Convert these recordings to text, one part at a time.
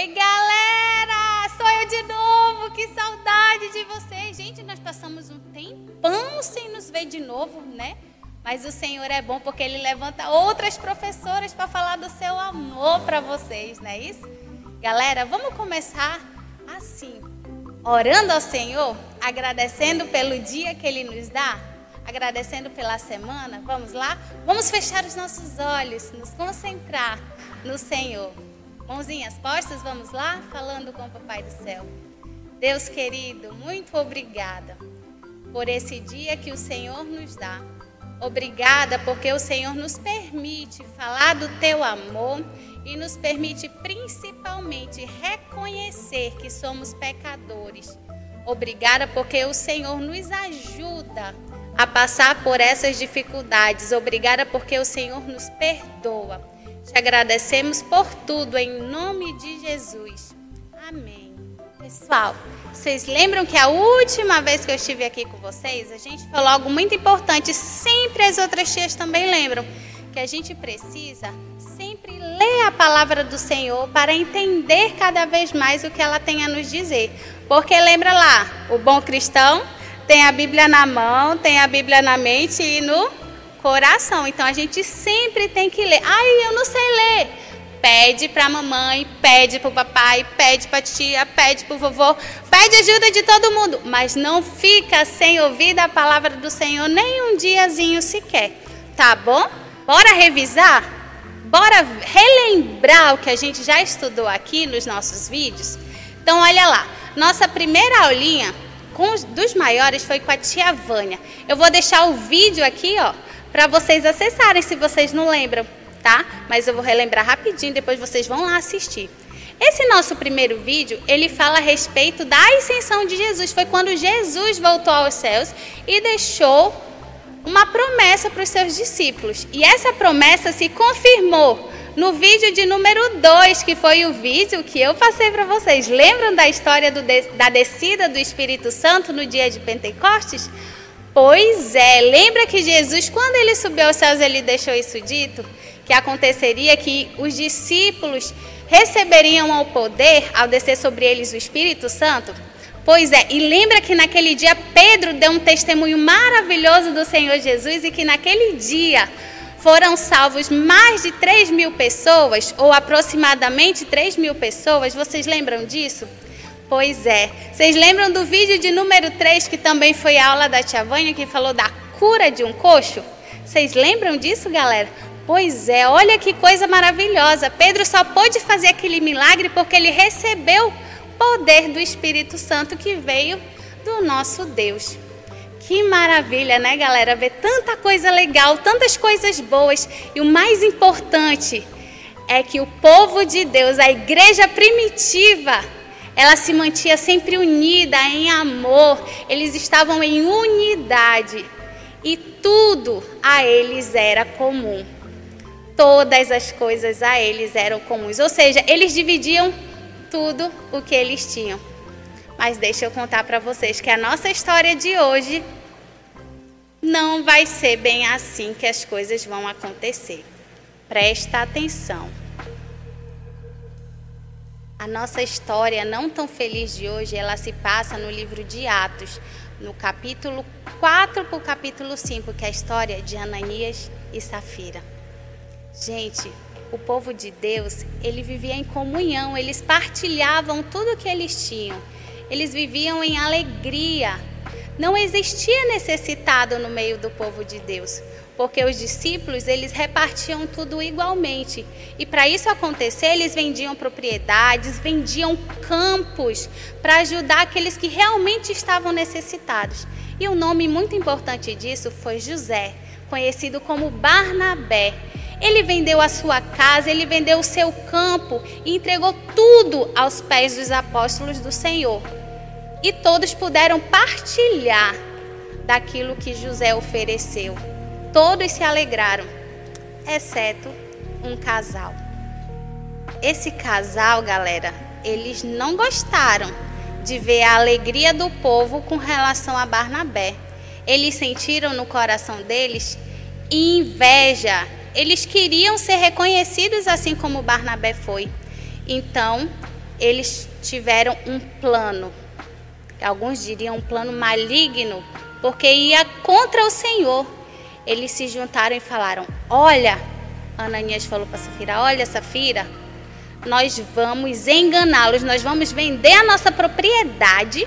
Oi, galera! Sou eu de novo, que saudade de vocês. Gente, nós passamos um tempão sem nos ver de novo, né? Mas o Senhor é bom porque Ele levanta outras professoras para falar do seu amor para vocês, não é isso? Galera, vamos começar assim, orando ao Senhor, agradecendo pelo dia que Ele nos dá, agradecendo pela semana. Vamos lá? Vamos fechar os nossos olhos, nos concentrar no Senhor. Mãozinhas postas, vamos lá? Falando com o Papai do Céu. Deus querido, muito obrigada por esse dia que o Senhor nos dá. Obrigada porque o Senhor nos permite falar do teu amor e nos permite principalmente reconhecer que somos pecadores. Obrigada porque o Senhor nos ajuda a passar por essas dificuldades. Obrigada porque o Senhor nos perdoa. Te agradecemos por tudo, em nome de Jesus. Amém. Pessoal, vocês lembram que a última vez que eu estive aqui com vocês, a gente falou algo muito importante, sempre as outras tias também lembram, que a gente precisa sempre ler a palavra do Senhor para entender cada vez mais o que ela tem a nos dizer. Porque lembra lá, o bom cristão tem a Bíblia na mão, tem a Bíblia na mente e no coração. Então a gente sempre tem que ler. Ai, eu não sei ler. Pede para a mamãe, pede para o papai, pede para a tia, pede para o vovô, pede ajuda de todo mundo, mas não fica sem ouvir a palavra do Senhor nem um diazinho sequer, tá bom? Bora revisar? Bora relembrar o que a gente já estudou aqui nos nossos vídeos? Então, olha lá, nossa primeira aulinha com os, dos maiores foi com a tia Vânia. Eu vou deixar o vídeo aqui, ó, para vocês acessarem se vocês não lembram, tá? Mas eu vou relembrar rapidinho, depois vocês vão lá assistir. Esse nosso primeiro vídeo, ele fala a respeito da ascensão de Jesus. Foi quando Jesus voltou aos céus e deixou uma promessa para os seus discípulos. E essa promessa se confirmou no vídeo de número 2, que foi o vídeo que eu passei para vocês. Lembram da história do, da descida do Espírito Santo no dia de Pentecostes? Pois é, lembra que Jesus, quando ele subiu aos céus, ele deixou isso dito? Que aconteceria que os discípulos receberiam o poder ao descer sobre eles o Espírito Santo? Pois é, e lembra que naquele dia Pedro deu um testemunho maravilhoso do Senhor Jesus e que naquele dia foram salvos mais de 3 mil pessoas, ou aproximadamente 3 mil pessoas. Vocês lembram disso? Pois é. Vocês lembram do vídeo de número 3, que também foi aula da Tia Vânia, que falou da cura de um coxo? Vocês lembram disso, galera? Pois é, olha que coisa maravilhosa. Pedro só pôde fazer aquele milagre porque ele recebeu poder do Espírito Santo que veio do nosso Deus. Que maravilha, né, galera? Ver tanta coisa legal, tantas coisas boas. E o mais importante é que o povo de Deus, a igreja primitiva, ela se mantinha sempre unida em amor, eles estavam em unidade e tudo a eles era comum. Todas as coisas a eles eram comuns, ou seja, eles dividiam tudo o que eles tinham. Mas deixa eu contar para vocês que a nossa história de hoje não vai ser bem assim que as coisas vão acontecer. Presta atenção. A nossa história não tão feliz de hoje, ela se passa no livro de Atos, no capítulo 4 para o capítulo 5, que é a história de Ananias e Safira. Gente, o povo de Deus, ele vivia em comunhão, eles partilhavam tudo o que eles tinham. Eles viviam em alegria. Não existia necessitado no meio do povo de Deus porque os discípulos eles repartiam tudo igualmente. E para isso acontecer, eles vendiam propriedades, vendiam campos para ajudar aqueles que realmente estavam necessitados. E um nome muito importante disso foi José, conhecido como Barnabé. Ele vendeu a sua casa, ele vendeu o seu campo e entregou tudo aos pés dos apóstolos do Senhor. E todos puderam partilhar daquilo que José ofereceu. Todos se alegraram, exceto um casal. Esse casal, galera, eles não gostaram de ver a alegria do povo com relação a Barnabé. Eles sentiram no coração deles inveja. Eles queriam ser reconhecidos assim como Barnabé foi. Então, eles tiveram um plano, alguns diriam um plano maligno, porque ia contra o Senhor. Eles se juntaram e falaram: Olha, Ananias falou para Safira: Olha, Safira, nós vamos enganá-los, nós vamos vender a nossa propriedade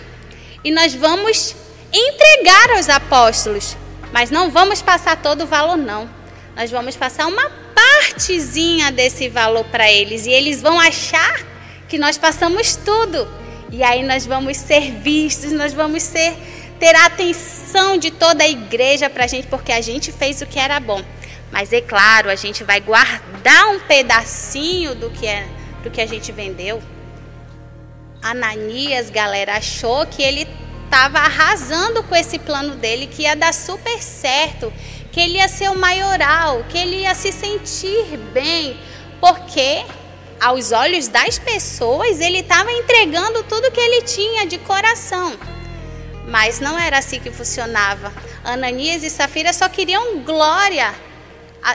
e nós vamos entregar aos apóstolos, mas não vamos passar todo o valor, não. Nós vamos passar uma partezinha desse valor para eles e eles vão achar que nós passamos tudo. E aí nós vamos ser vistos, nós vamos ser ter a atenção de toda a igreja para a gente, porque a gente fez o que era bom. Mas é claro, a gente vai guardar um pedacinho do que é do que a gente vendeu. Ananias, galera, achou que ele estava arrasando com esse plano dele, que ia dar super certo, que ele ia ser o maioral, que ele ia se sentir bem, porque aos olhos das pessoas ele estava entregando tudo que ele tinha de coração. Mas não era assim que funcionava. Ananias e Safira só queriam glória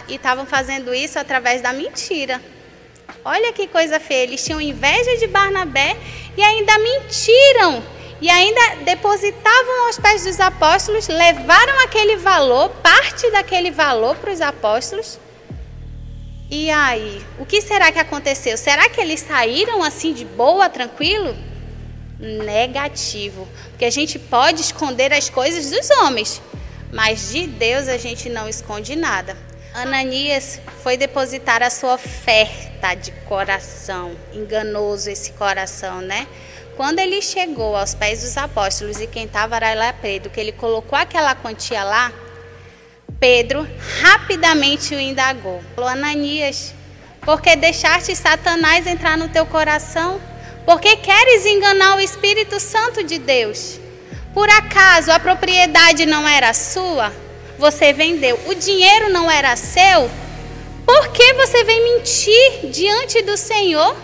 e estavam fazendo isso através da mentira. Olha que coisa feia, eles tinham inveja de Barnabé e ainda mentiram. E ainda depositavam aos pés dos apóstolos, levaram aquele valor, parte daquele valor para os apóstolos. E aí, o que será que aconteceu? Será que eles saíram assim de boa, tranquilo? Negativo. Porque a gente pode esconder as coisas dos homens, mas de Deus a gente não esconde nada. Ananias foi depositar a sua oferta de coração, enganoso esse coração, né? Quando ele chegou aos pés dos apóstolos e quem estava era lá Pedro, que ele colocou aquela quantia lá, Pedro rapidamente o indagou. Falou, Ananias, por que deixaste Satanás entrar no teu coração? Por que queres enganar o Espírito Santo de Deus? Por acaso a propriedade não era sua? você vendeu, o dinheiro não era seu, por que você vem mentir diante do Senhor?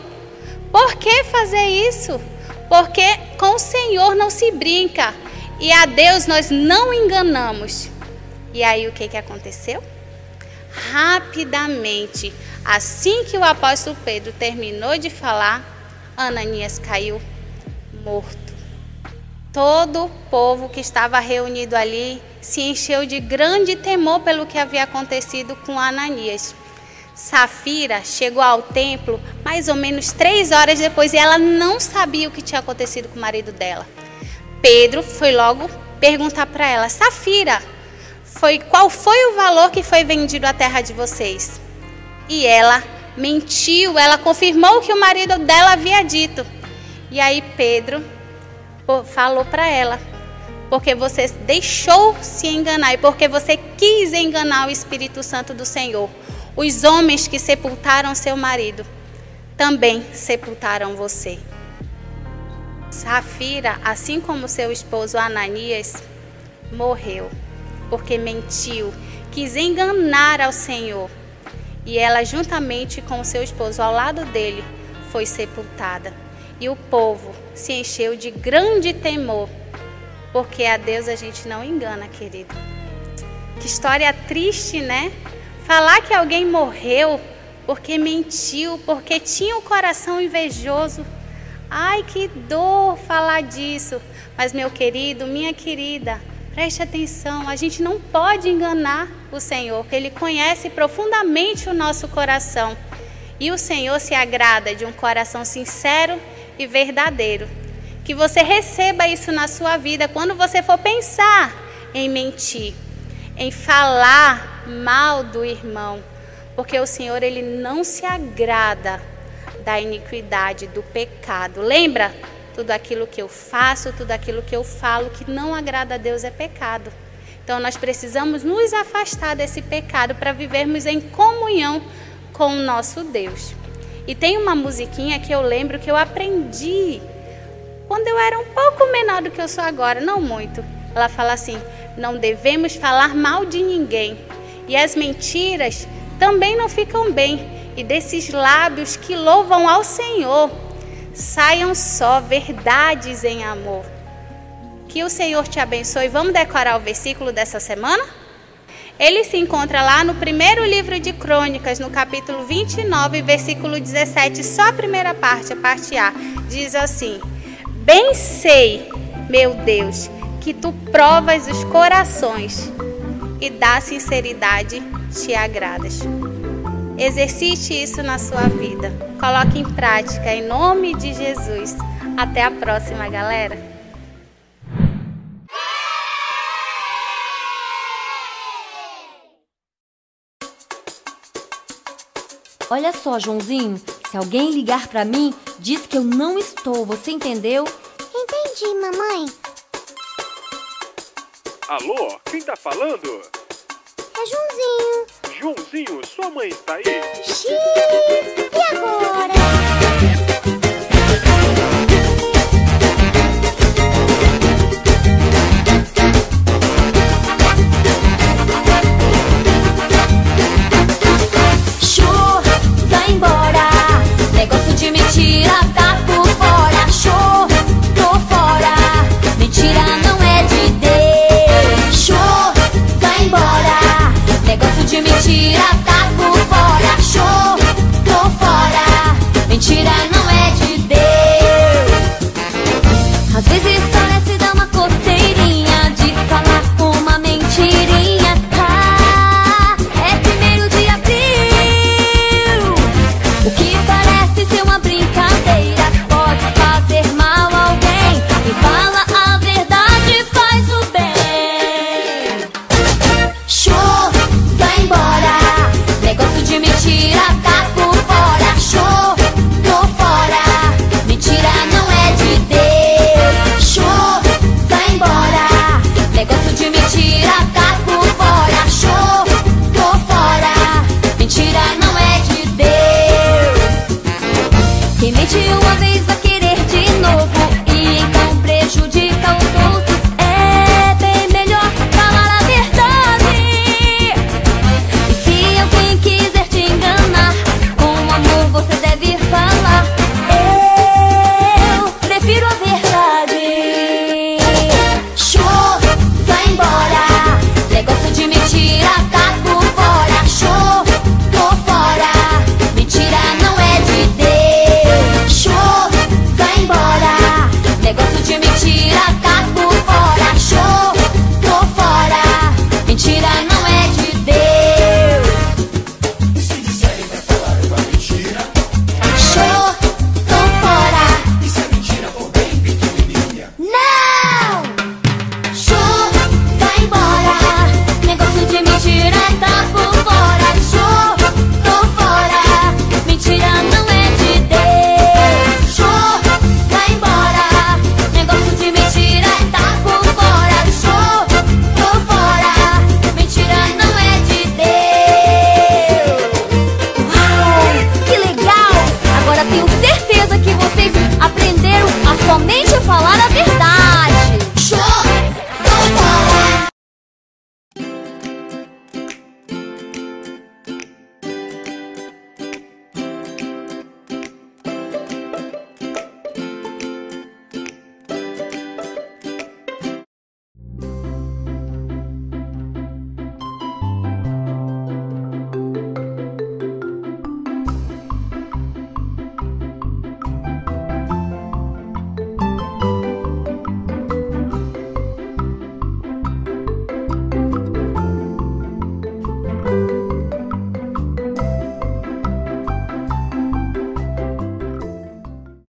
Por que fazer isso? Porque com o Senhor não se brinca e a Deus nós não enganamos. E aí o que, que aconteceu? Rapidamente, assim que o apóstolo Pedro terminou de falar, Ananias caiu morto. Todo o povo que estava reunido ali se encheu de grande temor pelo que havia acontecido com Ananias. Safira chegou ao templo mais ou menos três horas depois e ela não sabia o que tinha acontecido com o marido dela. Pedro foi logo perguntar para ela: Safira, foi qual foi o valor que foi vendido a terra de vocês? E ela mentiu, ela confirmou o que o marido dela havia dito. E aí Pedro falou para ela: porque você deixou se enganar e porque você quis enganar o Espírito Santo do Senhor. Os homens que sepultaram seu marido também sepultaram você. Safira, assim como seu esposo Ananias, morreu porque mentiu, quis enganar ao Senhor. E ela, juntamente com seu esposo ao lado dele, foi sepultada. E o povo se encheu de grande temor porque a Deus a gente não engana, querido. Que história triste, né? Falar que alguém morreu porque mentiu, porque tinha o um coração invejoso. Ai, que dor falar disso. Mas, meu querido, minha querida, preste atenção: a gente não pode enganar o Senhor, Ele conhece profundamente o nosso coração. E o Senhor se agrada de um coração sincero e verdadeiro. Que você receba isso na sua vida quando você for pensar em mentir, em falar mal do irmão, porque o Senhor ele não se agrada da iniquidade, do pecado. Lembra? Tudo aquilo que eu faço, tudo aquilo que eu falo que não agrada a Deus é pecado. Então nós precisamos nos afastar desse pecado para vivermos em comunhão com o nosso Deus. E tem uma musiquinha que eu lembro que eu aprendi quando eu era um pouco menor do que eu sou agora, não muito. Ela fala assim: não devemos falar mal de ninguém. E as mentiras também não ficam bem. E desses lábios que louvam ao Senhor, saiam só verdades em amor. Que o Senhor te abençoe. Vamos decorar o versículo dessa semana? Ele se encontra lá no primeiro livro de Crônicas, no capítulo 29, versículo 17, só a primeira parte, a parte A. Diz assim: Bem sei, meu Deus, que tu provas os corações e da sinceridade te agradas. Exercite isso na sua vida. Coloque em prática em nome de Jesus. Até a próxima, galera. Olha só, Joãozinho, se alguém ligar para mim, diz que eu não estou, você entendeu? Entendi, mamãe. Alô, quem tá falando? É Joãozinho. Joãozinho, sua mãe está aí? Xiii, e agora?